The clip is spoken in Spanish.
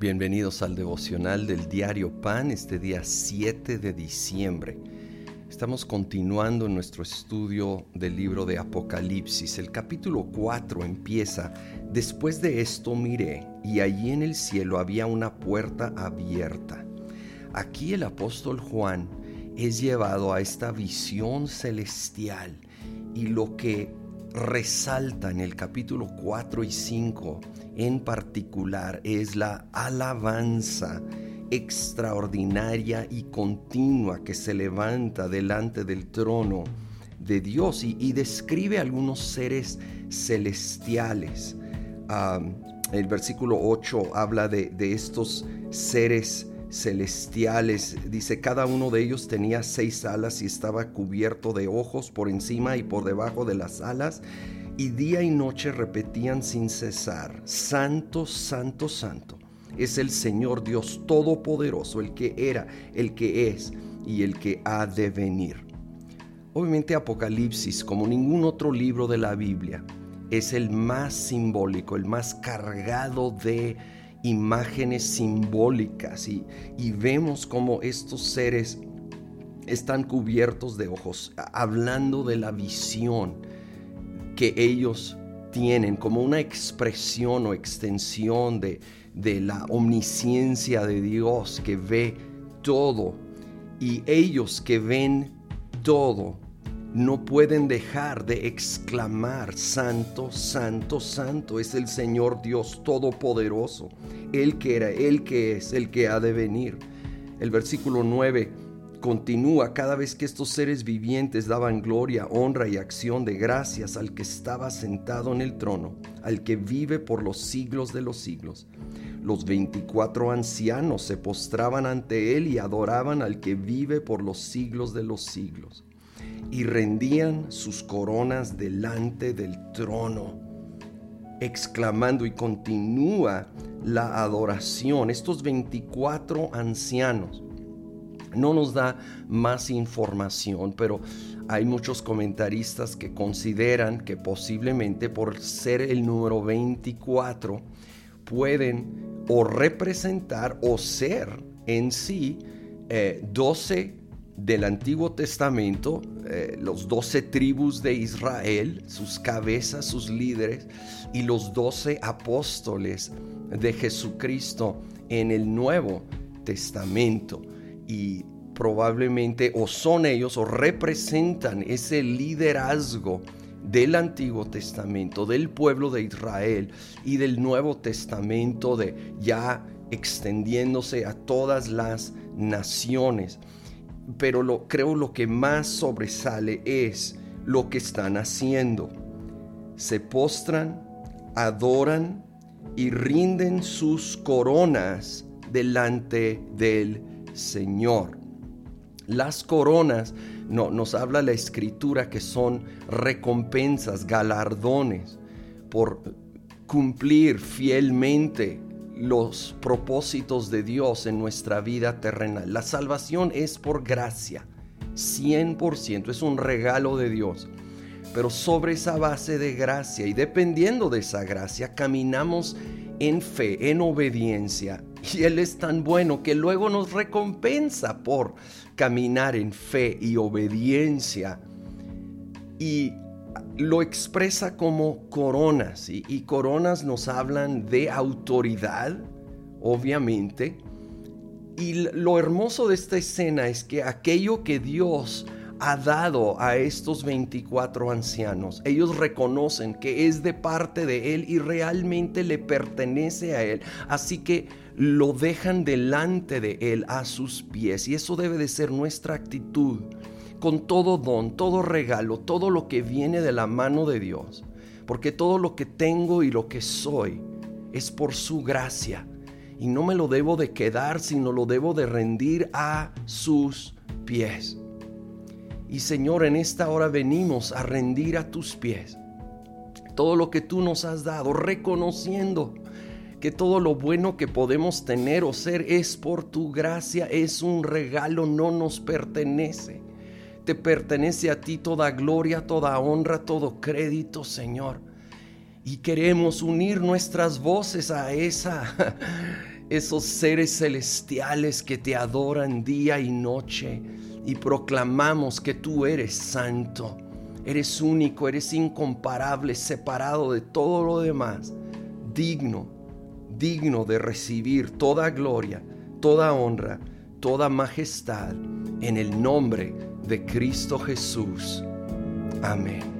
Bienvenidos al devocional del diario Pan este día 7 de diciembre. Estamos continuando nuestro estudio del libro de Apocalipsis. El capítulo 4 empieza, después de esto miré y allí en el cielo había una puerta abierta. Aquí el apóstol Juan es llevado a esta visión celestial y lo que resalta en el capítulo 4 y 5 en particular es la alabanza extraordinaria y continua que se levanta delante del trono de Dios y, describe algunos seres celestiales. el versículo 8 habla de, de estos seres celestiales. Dice, cada uno de ellos tenía seis alas y estaba cubierto de ojos por encima y por debajo de las alas y día y noche repetían sin cesar, Santo, Santo, Santo, es el Señor Dios Todopoderoso, el que era, el que es y el que ha de venir. Obviamente Apocalipsis, como ningún otro libro de la Biblia, es el más simbólico, el más cargado de imágenes simbólicas y, y vemos como estos seres están cubiertos de ojos, hablando de la visión que ellos tienen como una expresión o extensión de, de la omnisciencia de Dios que ve todo. Y ellos que ven todo no pueden dejar de exclamar, Santo, Santo, Santo es el Señor Dios Todopoderoso, el que era, el que es, el que ha de venir. El versículo 9 Continúa cada vez que estos seres vivientes daban gloria, honra y acción de gracias al que estaba sentado en el trono, al que vive por los siglos de los siglos. Los veinticuatro ancianos se postraban ante él y adoraban al que vive por los siglos de los siglos, y rendían sus coronas delante del trono, exclamando y continúa la adoración. Estos veinticuatro ancianos no nos da más información, pero hay muchos comentaristas que consideran que posiblemente por ser el número 24 pueden o representar o ser en sí 12 eh, del Antiguo Testamento, eh, los 12 tribus de Israel, sus cabezas, sus líderes, y los 12 apóstoles de Jesucristo en el Nuevo Testamento y probablemente o son ellos o representan ese liderazgo del Antiguo Testamento, del pueblo de Israel y del Nuevo Testamento de ya extendiéndose a todas las naciones. Pero lo, creo lo que más sobresale es lo que están haciendo. Se postran, adoran y rinden sus coronas delante del Señor. Las coronas, no, nos habla la escritura que son recompensas, galardones por cumplir fielmente los propósitos de Dios en nuestra vida terrenal. La salvación es por gracia, 100%, es un regalo de Dios. Pero sobre esa base de gracia y dependiendo de esa gracia, caminamos en fe, en obediencia. Y Él es tan bueno que luego nos recompensa por caminar en fe y obediencia. Y lo expresa como coronas. Y, coronas nos hablan de autoridad, obviamente. Y lo hermoso de esta escena es que aquello que Dios ha dado a estos 24 ancianos. Ellos reconocen que es de parte de Él y realmente le pertenece a Él. Así que lo dejan delante de Él a sus pies. Y eso debe de ser nuestra actitud con todo don, todo regalo, todo lo que viene de la mano de Dios. Porque todo lo que tengo y lo que soy es por su gracia. Y no me lo debo de quedar, sino lo debo de rendir a sus pies. Y Señor, en esta hora venimos a rendir a tus pies todo lo que tú nos has dado, reconociendo que todo lo bueno que podemos tener o ser es por tu gracia, es un regalo, no nos pertenece. Te pertenece a ti toda gloria, toda honra, todo crédito, Señor. Y queremos unir nuestras voces a esa esos seres celestiales que te adoran día y noche y proclamamos que tú eres santo, eres único, eres incomparable, separado de todo lo demás, digno, digno de recibir toda gloria, toda honra, toda majestad en el nombre de Cristo Jesús. Amén.